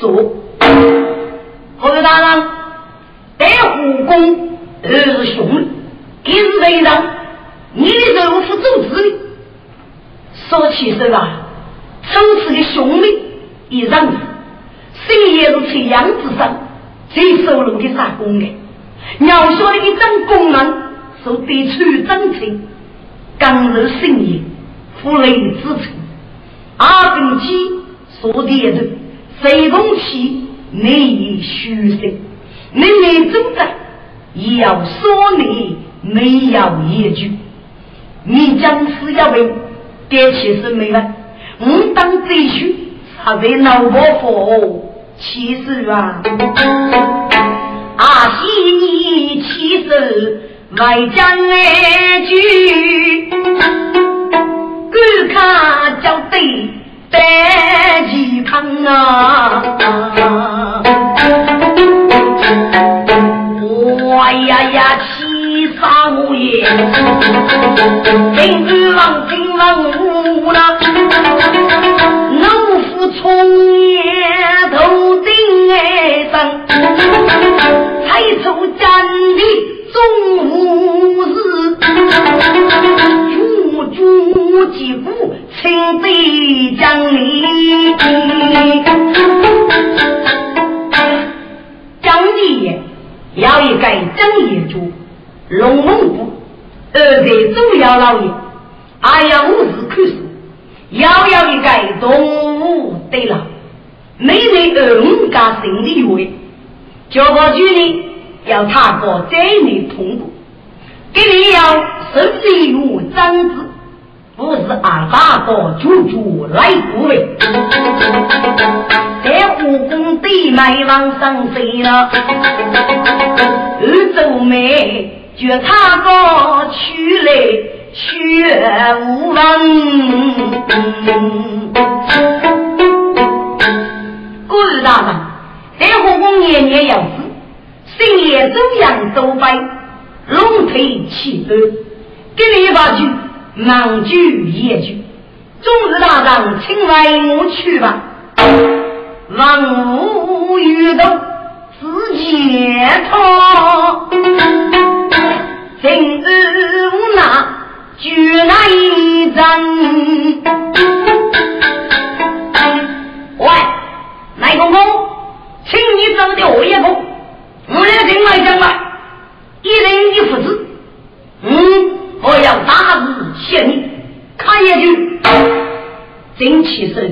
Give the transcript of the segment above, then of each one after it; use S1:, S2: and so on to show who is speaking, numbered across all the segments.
S1: 说，何位大人，带护工都是兄弟，一日为人，你的肉是组织的，说起手啊，从此的兄弟一人，心也是在样子上，最收入的啥功的，要说的一种功能，是得出真情。刚柔性也，夫雷之臣，阿根基所点的水动气内虚实，内内中在，要说你没有依据，你将是要问，点其实没问，我当赘婿，还为老伯父，其实啊，阿西你其实。外将来句，观看叫对白旗旁啊！我呀呀七杀我也，金王金王无了，老夫从业头顶上，才出战的。中午时，主主击鼓，请对将领。张帝爷要一个正业主，龙龙府二代主要老爷，还要五十口数，要要一个动物对了，每人二五家生的位，叫我举例。要踏过这里通过，给你要顺利如长子，不是二大哥处处来不为。在护工地脉往上飞了，二周妹就踏过去来学无闻。故事大人，在护工年年要死。今夜中央都飞，龙退气短，给你一把酒，忙句夜句，终日大人请为我去吧。万物遇到自解脱，今日无那举那一阵。喂，赖公公，请你走的我也不。我要听来讲了，一人一父子，嗯，我要大日限你，看下去，真气生，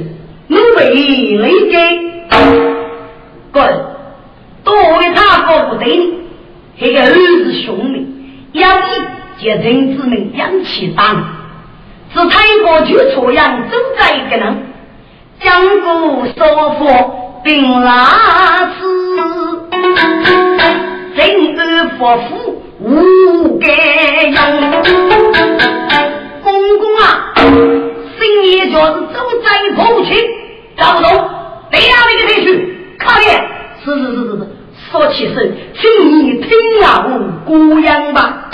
S1: 你为雷给，滚，多为他过不得你，这个儿子兄弟，要记接人之命，养气大，是太过去错样，正在一个人，将古说佛并拉丝。人而佛父无该用，公公啊，新年就是走在不去，找不懂，对呀，那个地区，靠边，是是是是是，说起身，请你听啊，我姑娘吧，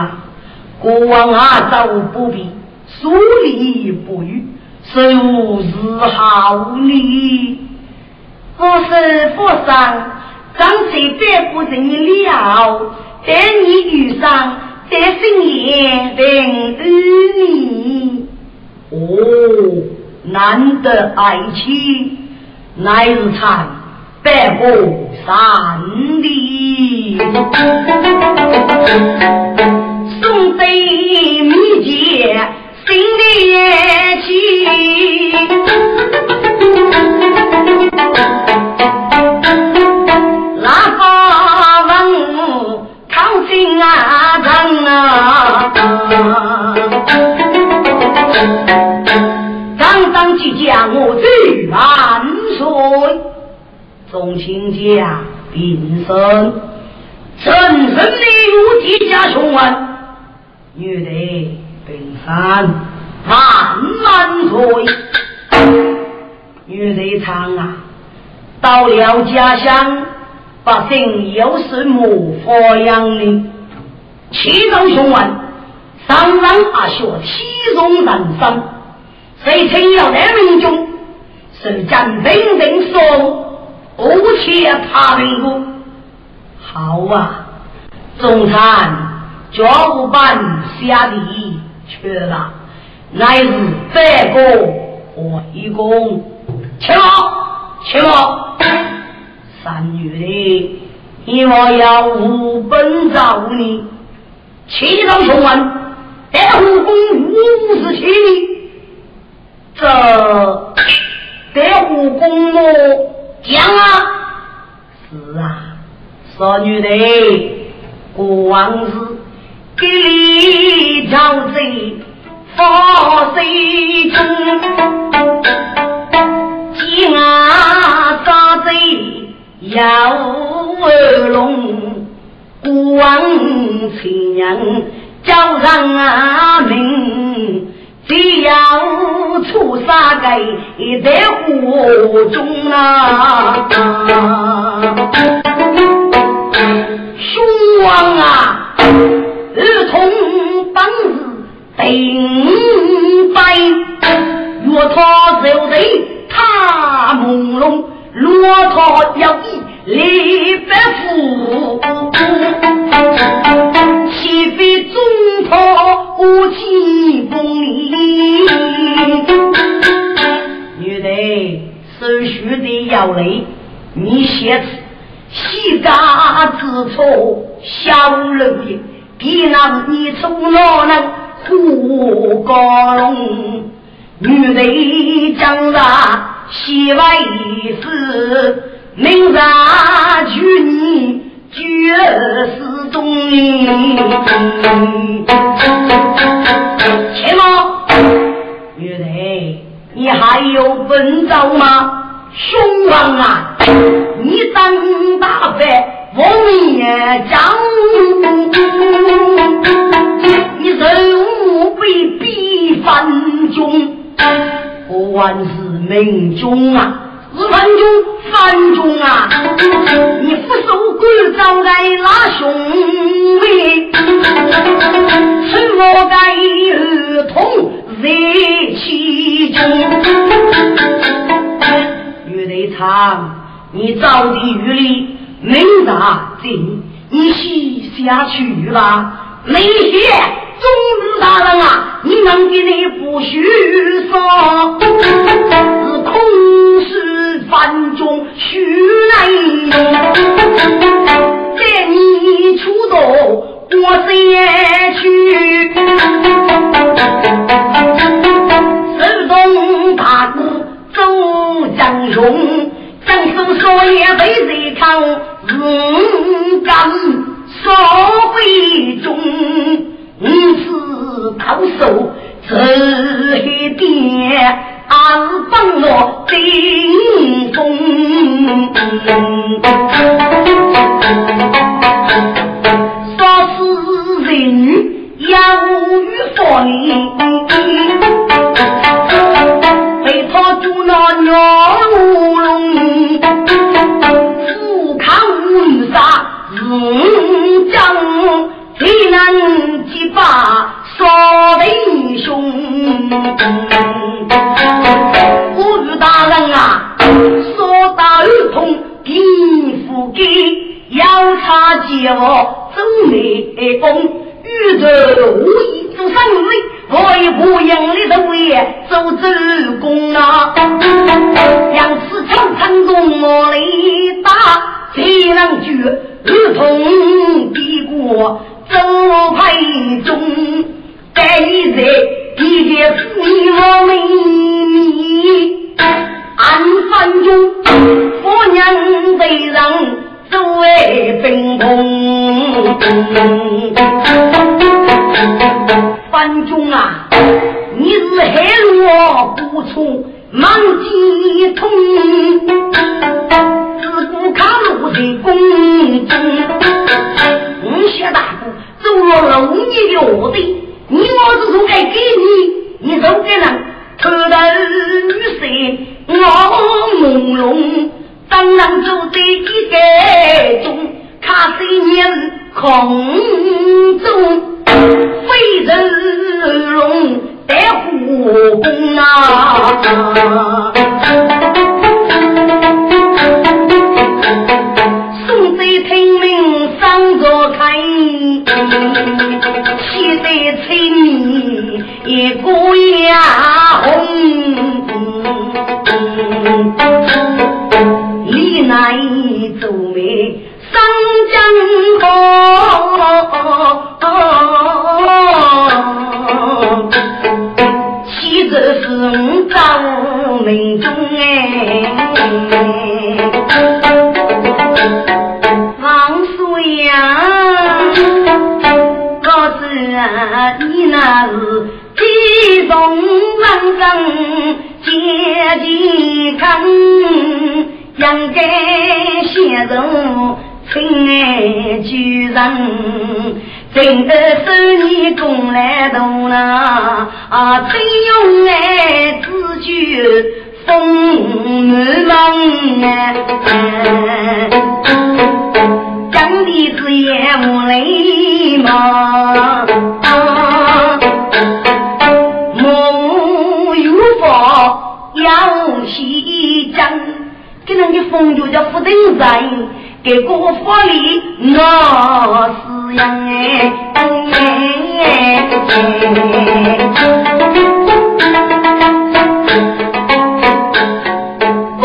S1: 啊，过往啊走不必，疏离不语，是无日好礼。我是佛上张嘴这不成了，待你遇上，在深夜等你。哦。难得爱情，乃日长百步三里。送对密结心连情，哪怕问靠近啊人啊。将我最万岁，众卿家平生，真正的有几家雄文，女的平山万万岁，女的唱啊，到了家乡，百姓又是木佛养的，七张雄文，上上阿学体重人生。谁曾要来民众是将兵人说，不切他人过。好啊，中餐脚不板下地去了，乃是这个围攻。去了，去了。三月的，你我要无本找你，七道雄文，在武功五十七里。这得武功么？讲啊！是啊，少女的过往日给你招贼，发谁中？鸡啊杀贼要二龙，过往亲娘叫人命。只要出杀该在火中啊！雄王啊，儿童当日定白，骆驼走人踏朦胧，骆驼要一李白夫，岂非中头无情风里？女的手续的要累，你写词细家之错，小人也别让你从哪能护高龙？女的将来戏外事。明日娶你绝世中人，且莫，女人，你还有本招吗？雄王啊，你当大犯，王爷将，你人物被逼翻中，不万是命中啊。是范中，范中啊！你不守规招来拉兄弟，什么该儿童在其中？玉你早的雨里没大进，你洗下去吧。那些忠子大人啊，你能给你不许说，是空是凡中虚来用，在你出走我先去，手动大鼓走江雄，江苏说也被谁扛，嗯干。少会中，五次高手，这一点二帮我顶风。说是人要与佛理，被他捉了鸟能击败少英雄？呼吁大人啊，说大儿童贫富给，要差几我走内功，宇宙无一做生意，我也不赢的都也走走功啊，两次长城中我里打。谁能救？如同在你在地界你我秘密，暗犯中，夫娘被人作为兵锋。范中啊，你是害我不从，忙几通。自古卡路的公中，五血大哥走了龙年的卧底，你我是从该给你，你走给人头头女色，我朦胧，当然走在一个中，卡谁年空中，飞人龙带护工啊。气得青一股呀红，李乃做媒上江河，妻子是赵明忠哎。你那是地中人生健健康，应该享受亲爱旧人，真的是你功来大呐！啊，真用爱自居风满门啊！讲的是也无泪吗？你风就叫福登山，给个法力那是样哎。问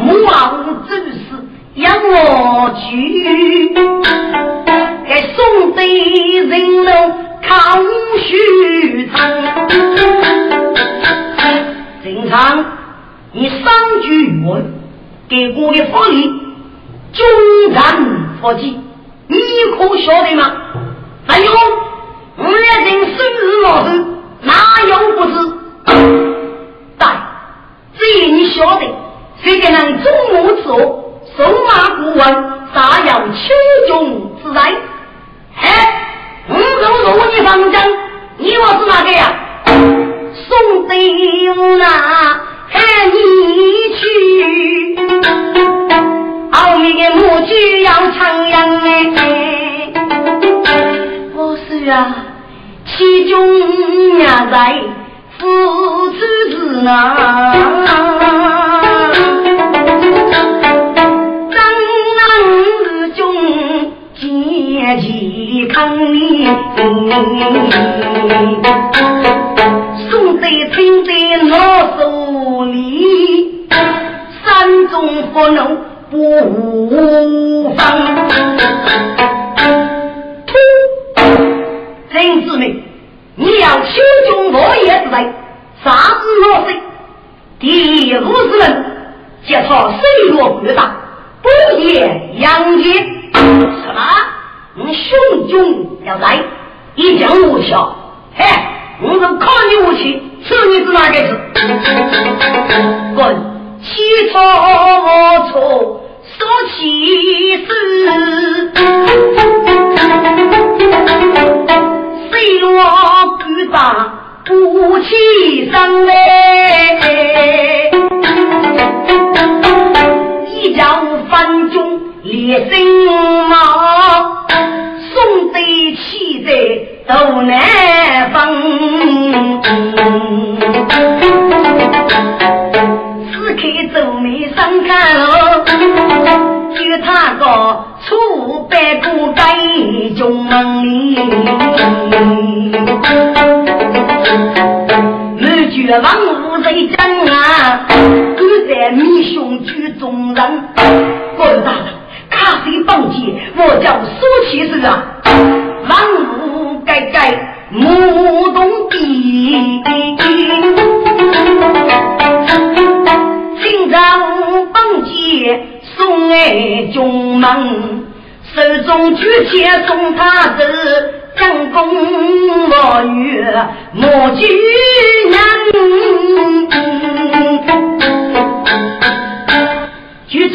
S1: 母王走时要我去，给宋代人龙康虚长。平常你三句语文给我的福利，忠然佛记，你可晓得吗？还有我两人生日老寿，哪有不是？但只要你晓得，谁给人中午之后，手马过问，啥要轻重自在？哎，我如如你方针，你我是哪个呀？送对那看你去，后面的母鸡要唱秧嘞。我是啊，其中爷在，父子是？张郎，健健康康。不放。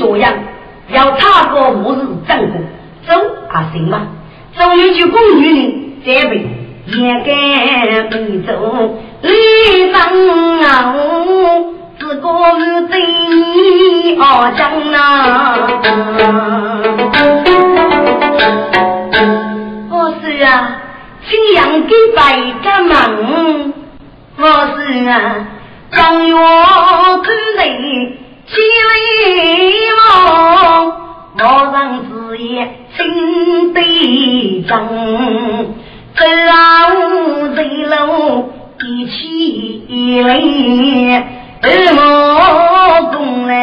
S1: 就这样要踏过五日正宫，走啊行吗？走一句宫女呢，这辈也该不走，李方啊，自个是真好将呐。啊，青阳给白个门，我是啊，江月之内千里望，我上子夜心对正，走人路一起来，二毛东来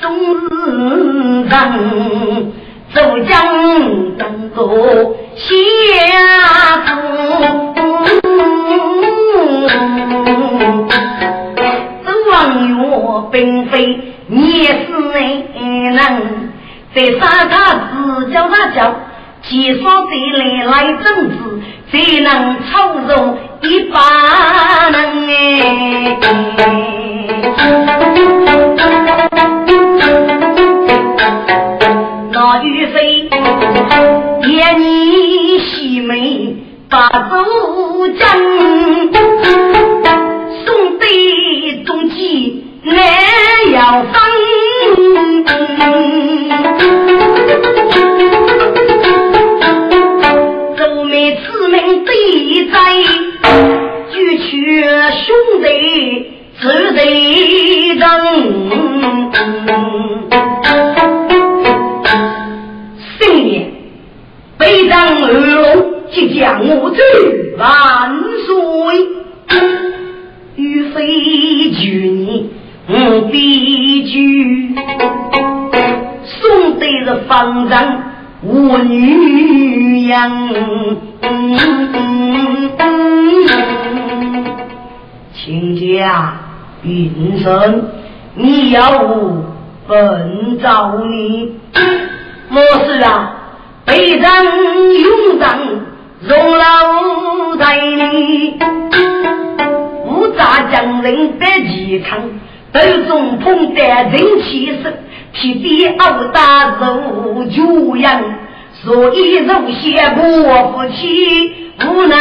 S1: 终日人。走江登高下步，走望月并非也是难能，在沙他只叫他叫，介绍的来来政治，才能操作一把人哎。那玉飞，夜你西门把走真，送对中计难要分。周妹此门对在，举去兄弟只得等。北上二龙即将我走万岁，欲非娶你我必居。送的是方丈无女样，亲家云生，你要我奔找你，我是啊。北人勇仗，荣老在里，五扎将人得健康，斗中捧得人气盛，提笔傲打如巨人，所以如先不服气，无奈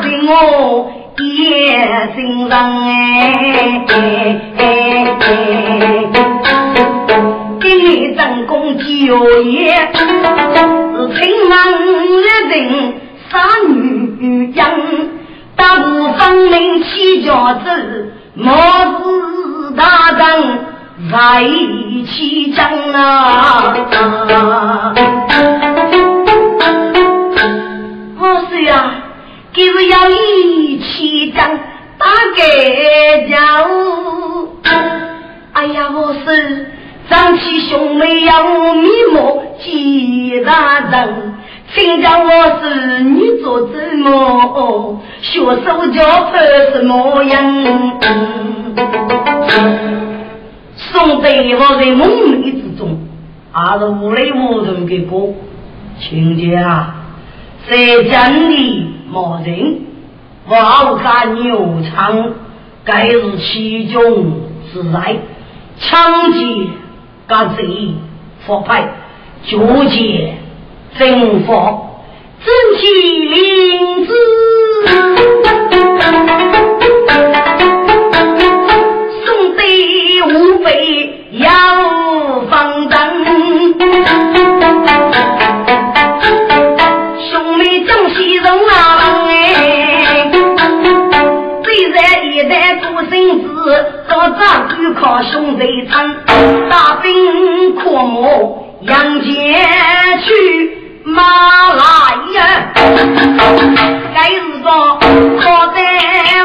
S1: 的我也心伤哎。一张公九爷，是青芒一人杀女人，大部分明起家子，我是大丈在一起争啊！我是呀，就是要一起争大盖章。哎呀，我是张起兄妹要面目见大人。你做怎么？学手教拍什么样？宋代我在梦里之中，还是无雷无人的歌，亲家在江里没人，我看牛场，该是其中之来，抢劫、干贼、腐败、纠结、征服，真气灵子。要放灯，兄妹将西人啊哎，虽然一代独生子，早早就靠兄弟撑，大兵阔马杨戬去马来呀，该是说好在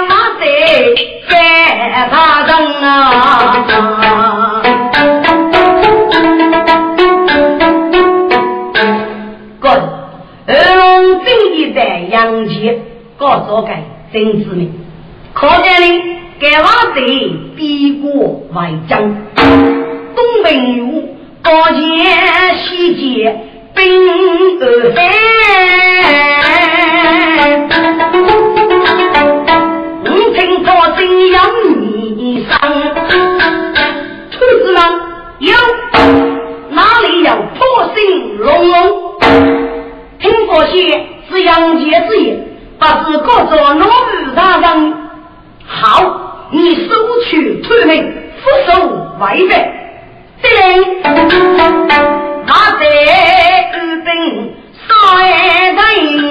S1: 马在在他人啊。杨杰告诉给曾子明，可见呢，给瓦贼逼过外江，东平有高前西接兵二三，我听到真要你上，兔子们有哪里有破心龙龙？听说些。是杨杰之言，不是各座奴婢大人。好，你收取退命，不收违背。对，他在二兵三人，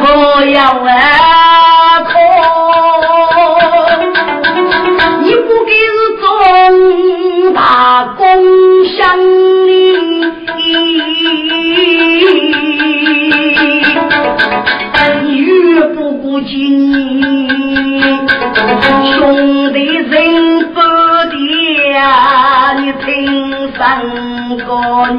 S1: 我要外婆，你不给是中大工乡里，你越不顾及兄弟人不。呀，你听三个你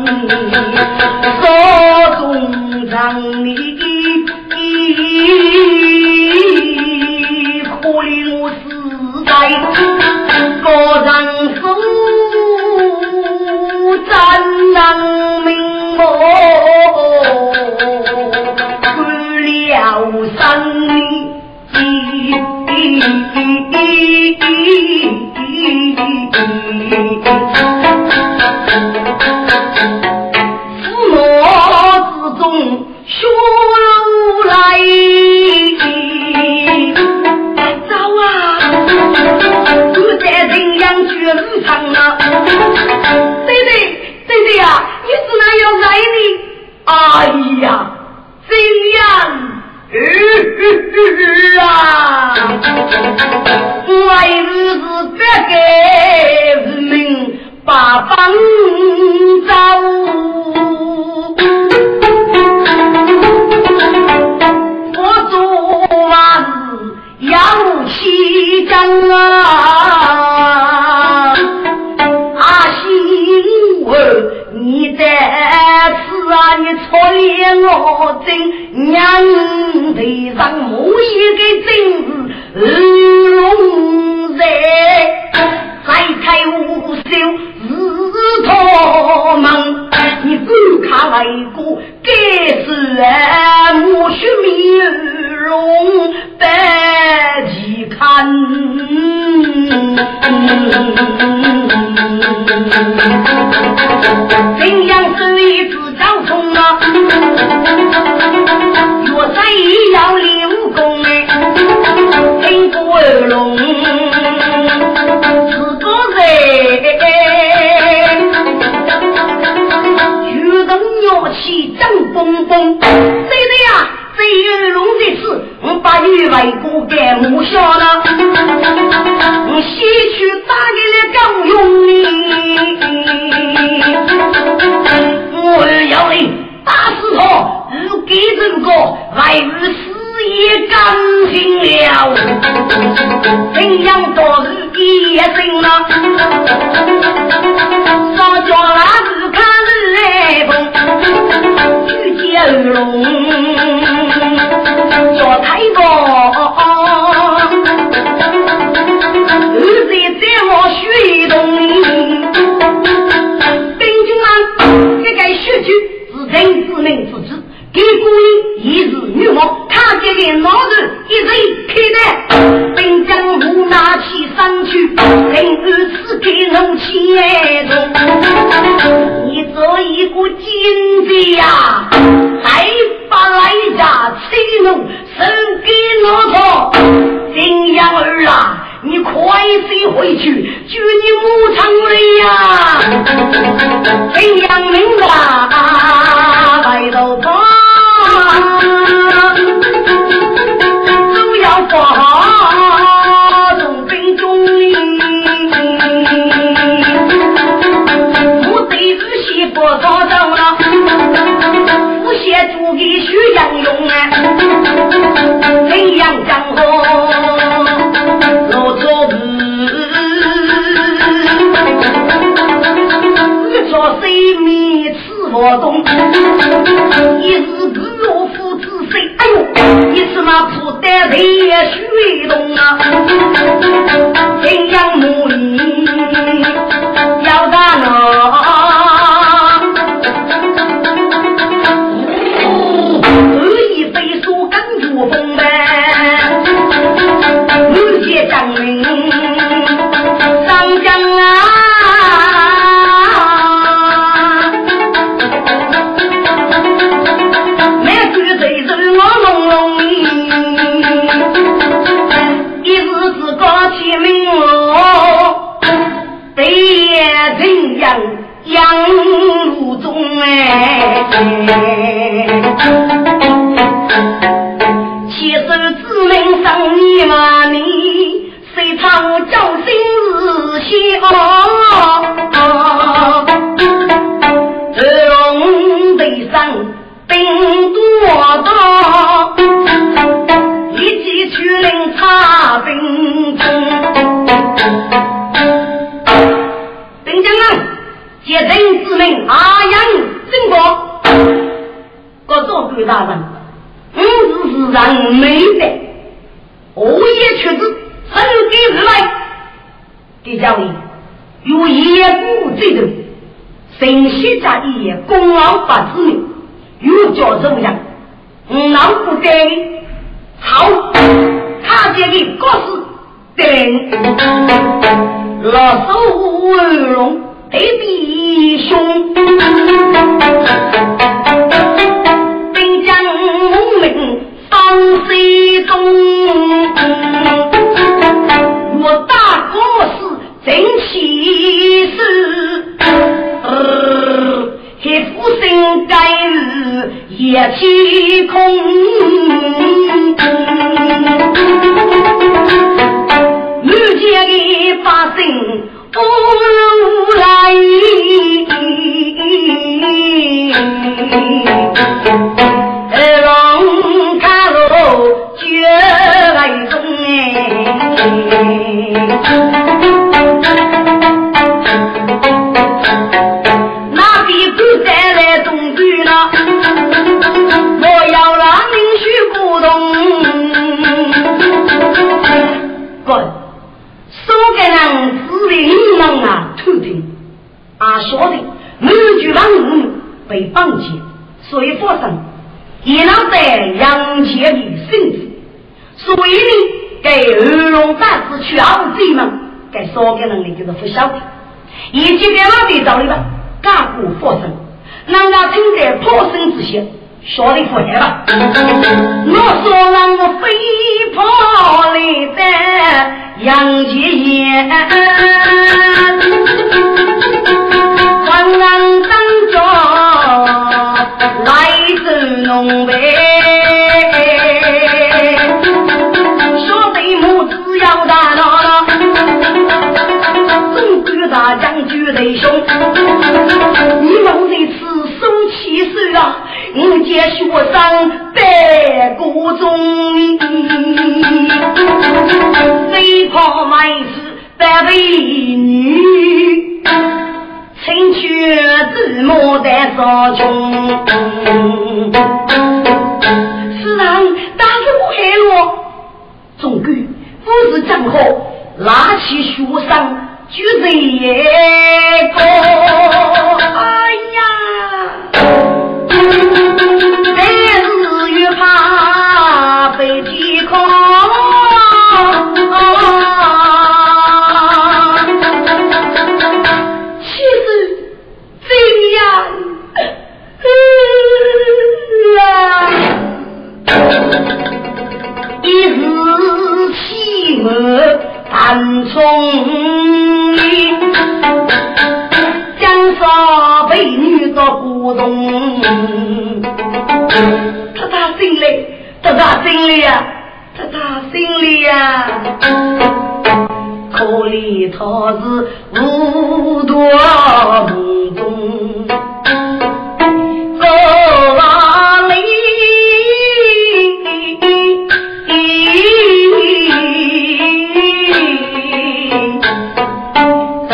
S1: 举你母长泪呀，飞扬名啊！动，一是我老夫子，哎呦，一时那破单也虚动啊，怎样？大人，五子是人没的，我也确实生给人来。给家里有一夜不醉，神仙家一功劳不知名，又叫什么呀？五郎不得，好，他这个故事等。老手乌龙得比凶。水中，我大哥是真气死，黑虎生崽日也气空，间的发生无人无。那必须再来重聚了！我要让民去鼓动。哥，苏格兰只为你啊，头疼啊，晓得？你就让人被绑架，所以发生，也能在杨杰的幸福。所以呢，给二龙大师去熬贼们，给说的能力就是不晓得，以及给老弟找的吧，干部发生，让他正在破身之下。说的不黑了，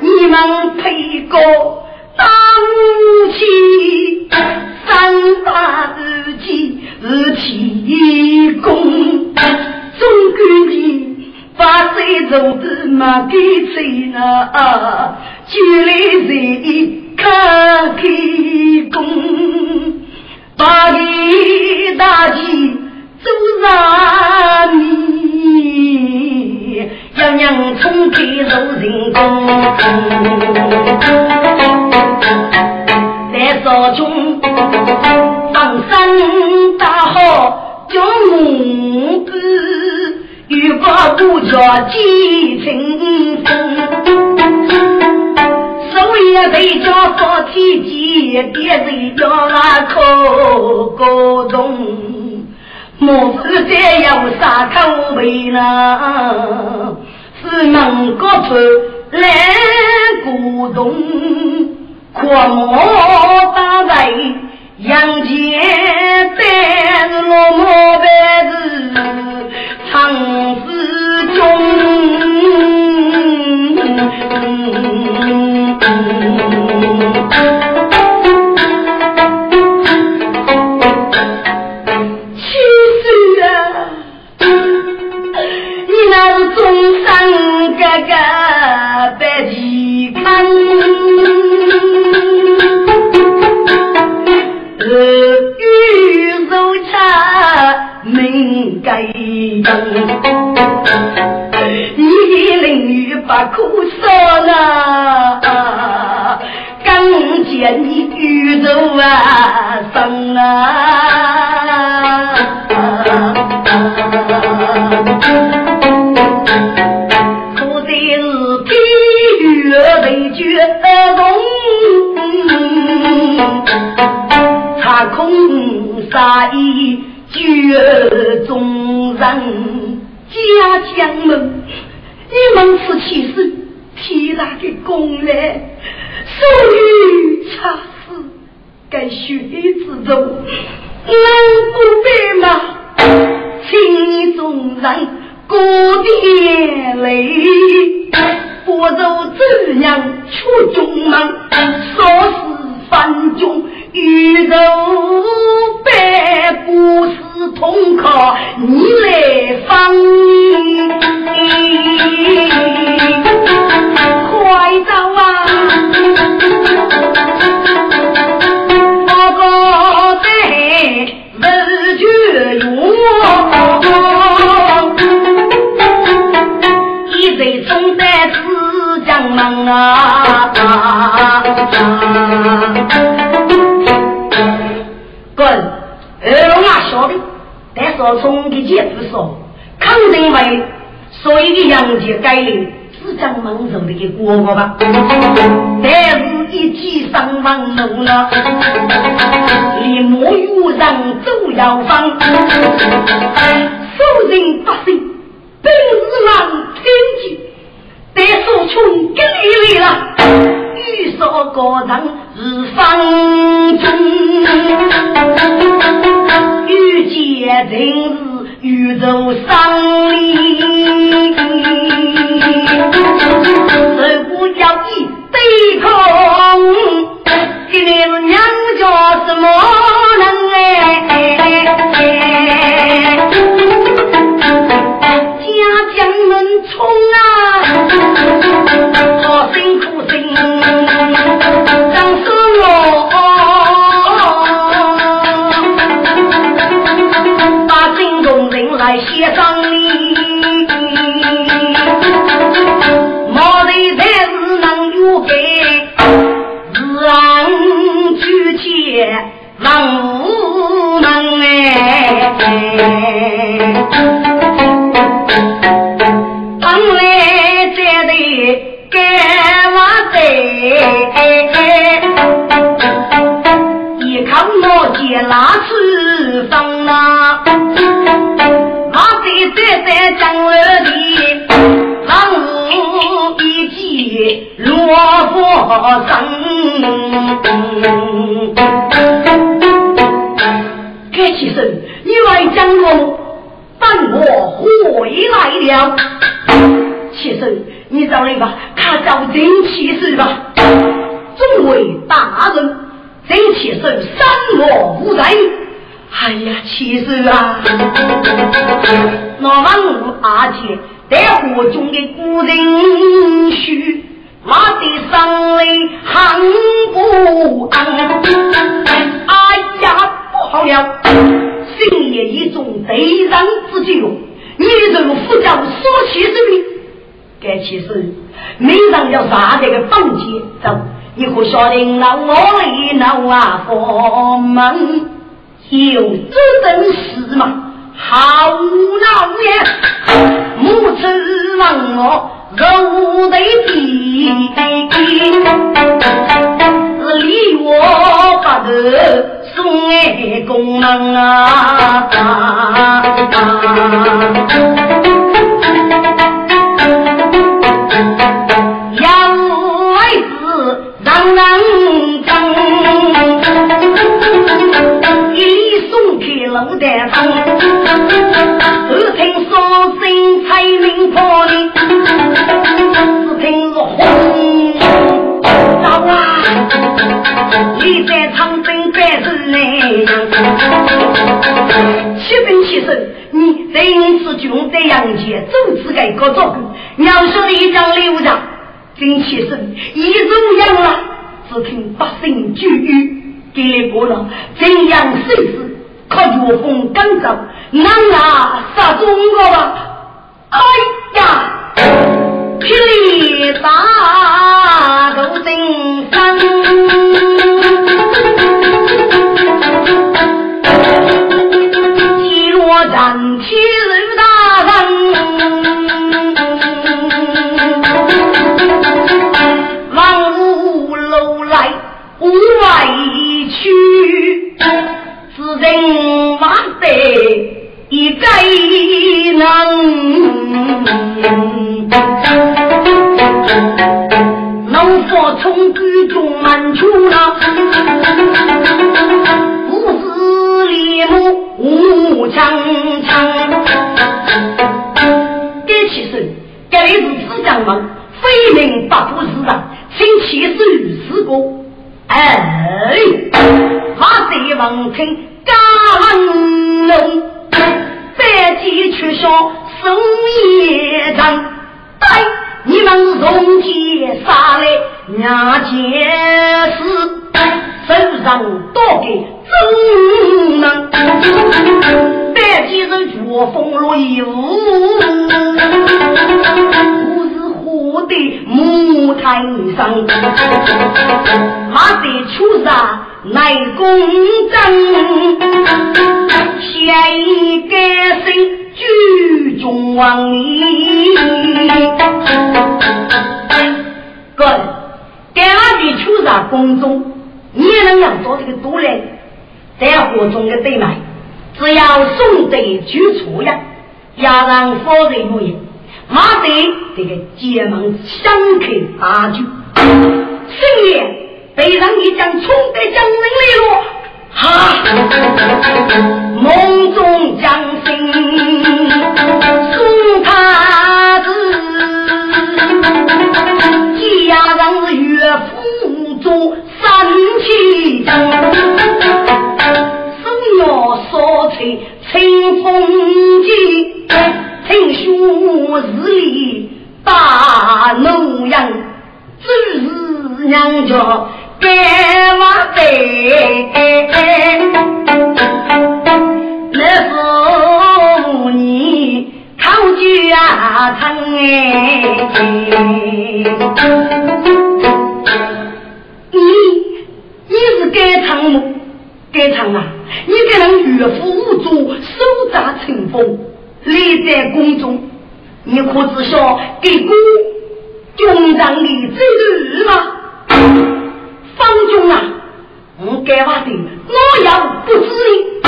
S1: 你们陪过当起。三大日记是提供，总归你把谁做的嘛给谁呢？就来谁看开工，把你大吉做上你，要娘从开入人工。在少中放生大好叫母子，如果不叫几成风，所以得叫发体健，别人叫那口高中，莫是这样杀头为呢？是能够出来古董，阔莫大在阳间待落寞。玉 dưới dâu, cha mình cày như. 真是宇宙生灵你实每人要杀这个本钱走，你可晓得那我里那瓦房门有这等事嘛？好老爷，母子问我如何地？是离我不得送爱功能啊！啊啊啊人当，一送开楼台上，耳听说声彩铃破里，只听是轰，啊！你在长征百日内，七分七手，你等是军队杨杰，正是该搞作工，娘说的一张六张。真七胜一如养了，只听百姓聚语，给过了怎样谁事？靠岳峰赶走，难啊杀中国吧！哎呀！霹雳大斗震山，击落战铁如大人，望五楼来无外去，只人万得。一该能，能否从居中满出了？五子立木无强强，该起身，该是自将门，非命不服是人，请起手四个。哎，马贼王听家龙。百计却上生业长，待你们从街杀来娘前事，手上多给真能。百计人绝风落雨，我的木台上，马得出杀。乃公正，先一改姓居中王里。哥，给俺的出啥公众，你能要做这个多嘞？在火中的对麦，只要送得举出呀，要让夫人如意，马得这个结盟相克大局，新年。背上一将冲得将人来了，哈！梦中将心送他子，家人岳父做三七将，生要烧柴清风急，听说日里大怒阳，只是娘家。该嘛得，那是你考举啊成哎！你你是该唱么？该唱啊！你给人岳父无助，手札成风，立在宫中，你可知晓给公军长的制度吗？方中啊，我该话的，我要不知你，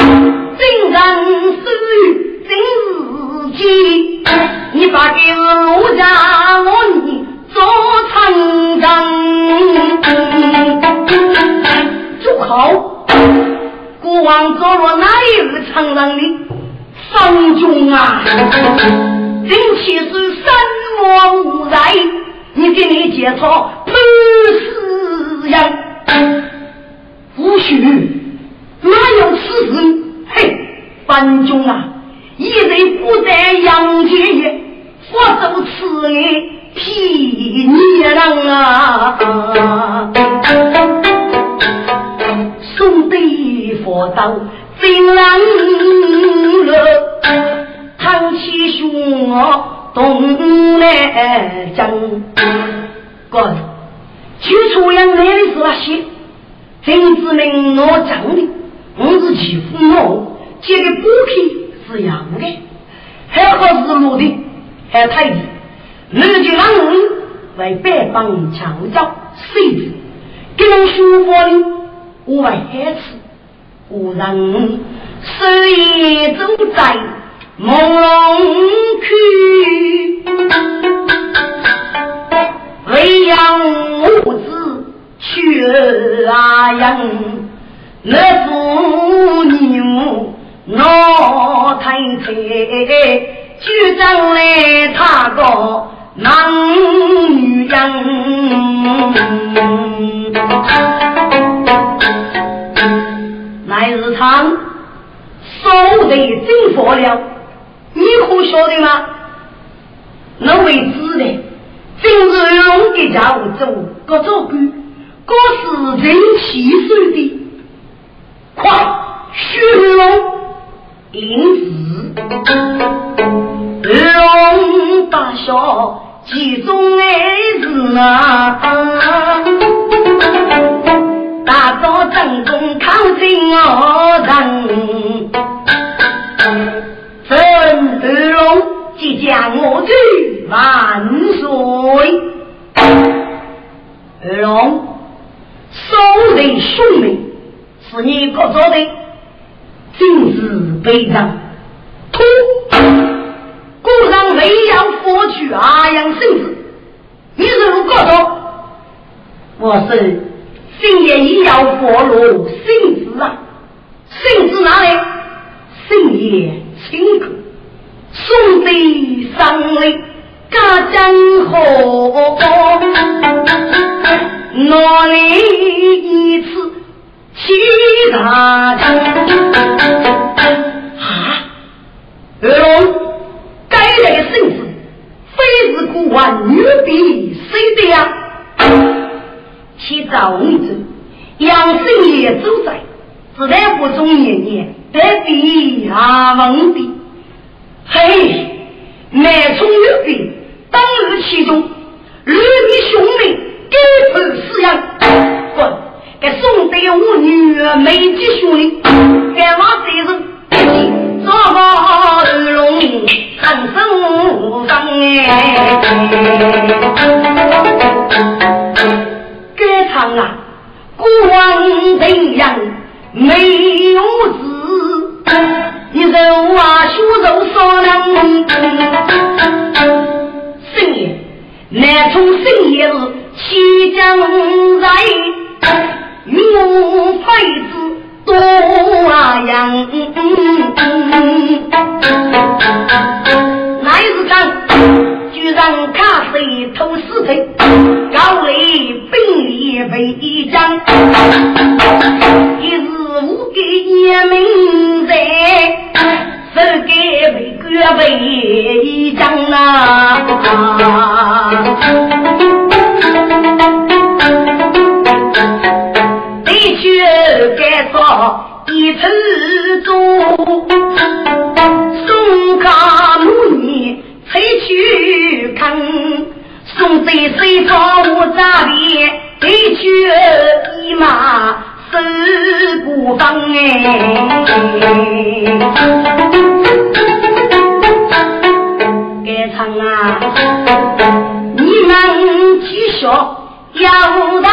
S1: 真人私语真是，你把给我家我你做长征，就好。国王做了哪一个长征的？方中啊，真气是三莫无在，你给你解脱不是。样，无须哪有此事？嘿，范中啊，一人不在杨家也，佛祖此人替你郎啊！送对佛道真难了，唐起兄东来讲，哥。就出样来的是那些，真子明我讲的，我是欺负我，这个补品是样的，还好是落的，还太低，你就让我为百帮强盗谁子，给人说话的，我为害死，无人谁走在梦去。为养母子去啊养，那妇女老太太，就将来他个男女人。昌，手得真佛了，你可晓得吗？那为知的，正是龙的家务做各做官，各是人气水的，快寻龙领旨，龙大小。其中爱是啊，大早正中抗金我人，孙二龙即将我去万岁。二龙，手人兄妹是你各做的，今日悲伤，突。故上未要佛去阿阳圣子，你如何说？我是今夜已要佛罗圣子啊，圣子哪里？圣夜清客，送得上来家江河，哪里一次起大江？啊，二龙。该来的圣子，非是国王女婢谁的呀？其早女子，杨生也主宰，自然不中年年得比阿蒙的。嘿，男宠女婢，当日其中，女的兄妹该受饲养。滚！给送得我女儿美吉兄弟，该往谁人？做毛龙，很受伤哎！啊，国王怎样没有子？你肉啊，血肉少能。深夜，南充深夜是西江在，云雾飞子。多样，乃是讲，居然卡谁偷死贼，高丽兵力为将，一日无给也明在，手给为官为将呐。该说一次做，送卡母女才去看，送在水上我扎里，得去一马守古方哎。该唱啊，你们继续要大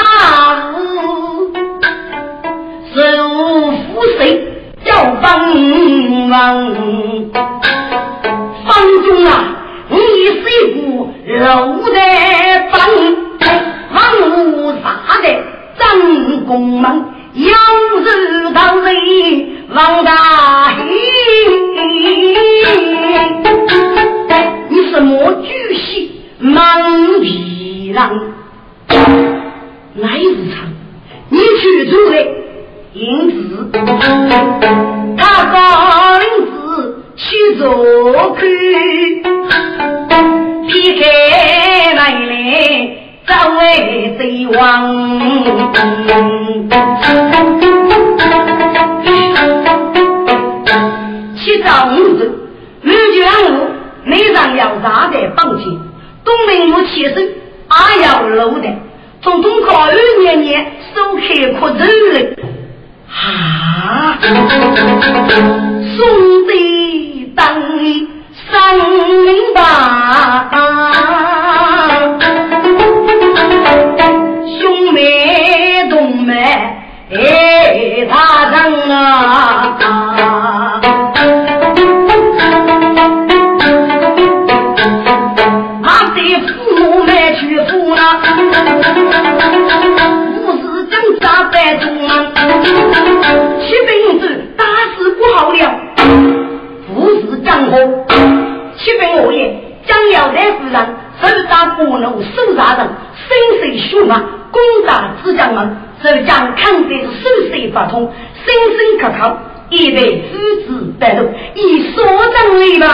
S1: 攻打浙江门，浙江抗战是水不通，声声可靠。一位子子带路，以所证为嘛？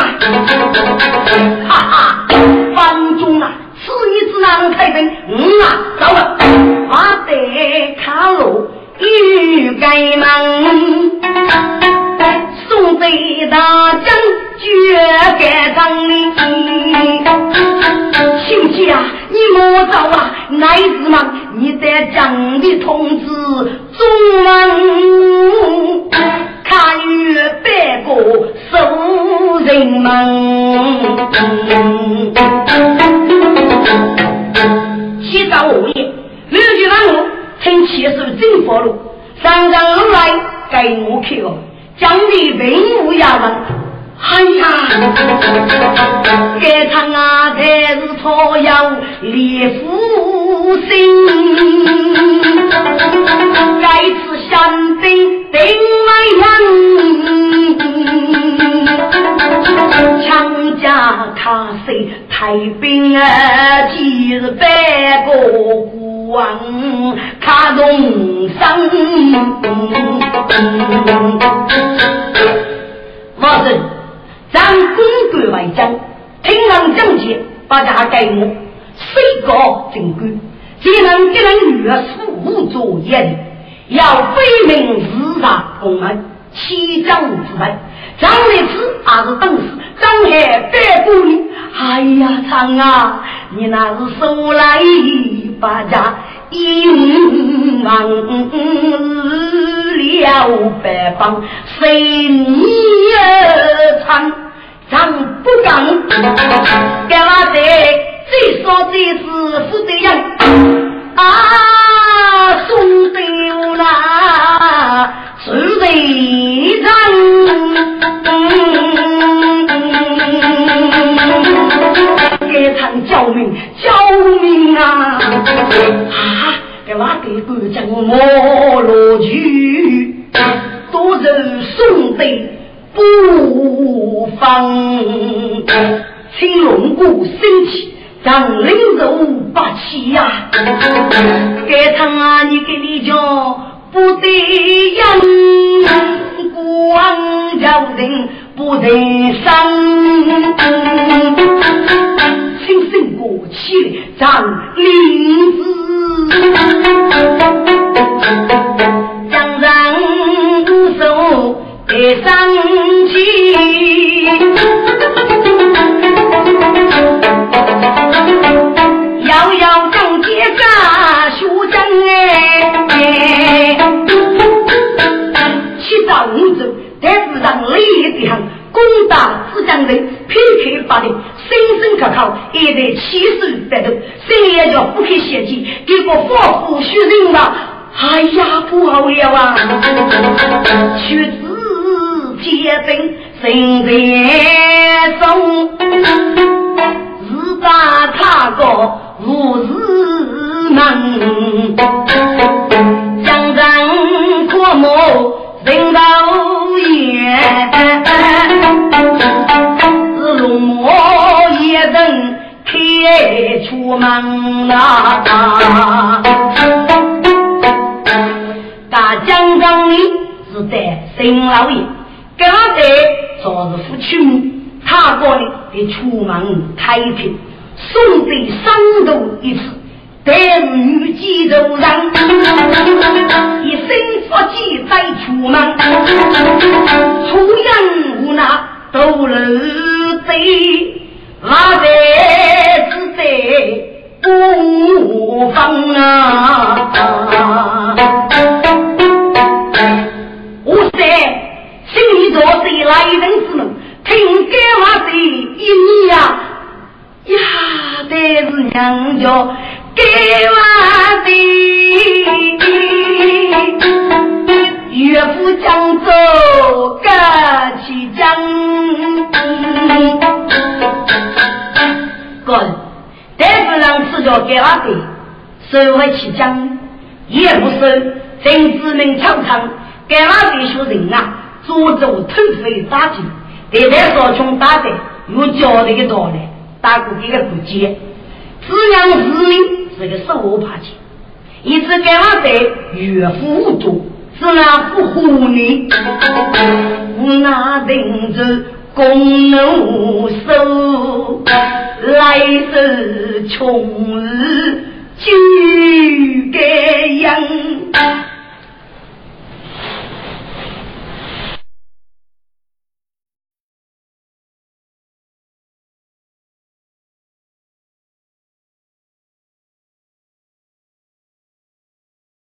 S1: 哈哈，方中啊，此一之难开分，嗯啊，走了，我得卡路欲盖门，送贼大将绝盖张里，亲戚啊，你莫走啊，乃子嘛，你在将的通知众门。看与百个守人门，起早午夜，六句让我趁七手真佛路，上上路来给我看哦，将你文武衙门，哎呀，该唱啊才是草药烈夫心，该吃香槟。定为人，强家卡谁太平啊？几日百个国王卡东山。马人，咱公官为将，听让将节把家给我，谁个正规？既能给人女儿辅助业的。要非命自杀公门，七将之门，张立此还是当时，张海白骨里。哎呀，长啊，你那是手来把家银王了百方，随你而唱，张不刚，给我的最少最是负责人啊，送的。那是为人，给唱救命救命啊！啊，给我给国将我落去，多人送的不放，青龙骨升起。让领肉霸气呀！该唱啊，你给你讲不得人，光叫人不得伤。轻声过气张林子，将人手给上去。家学将哎，七早五走，但是让累的很。攻打浙江人，偏开发的，声声可靠，一代气势百头，谁也叫不可嫌弃，给我发福学人吧。哎呀，不好了啊！屈子结冰，心在中，自打他个。无日门，江山过目人道开出门啊！大江上里是在新老爷，刚才昨日夫妻他过来的出门开平。送给三度一次，但是女肌肉上一身福气再出门，出人无那都露嘴，那在是在不放啊！我在心里做谁来人之门，听干嘛的一你呀？呀，得是娘家给我的，岳父将走各起将。哥，但是让吃着给我的，收回起将，也不收。真子明常常给我的学人啊，做做偷肥打金，对待少穷打的，有教的一道理。大哥这个不接，只养子民是个守法去，一直给我在岳父无度，是那不护你，那定着公奴手，来是穷日就该养。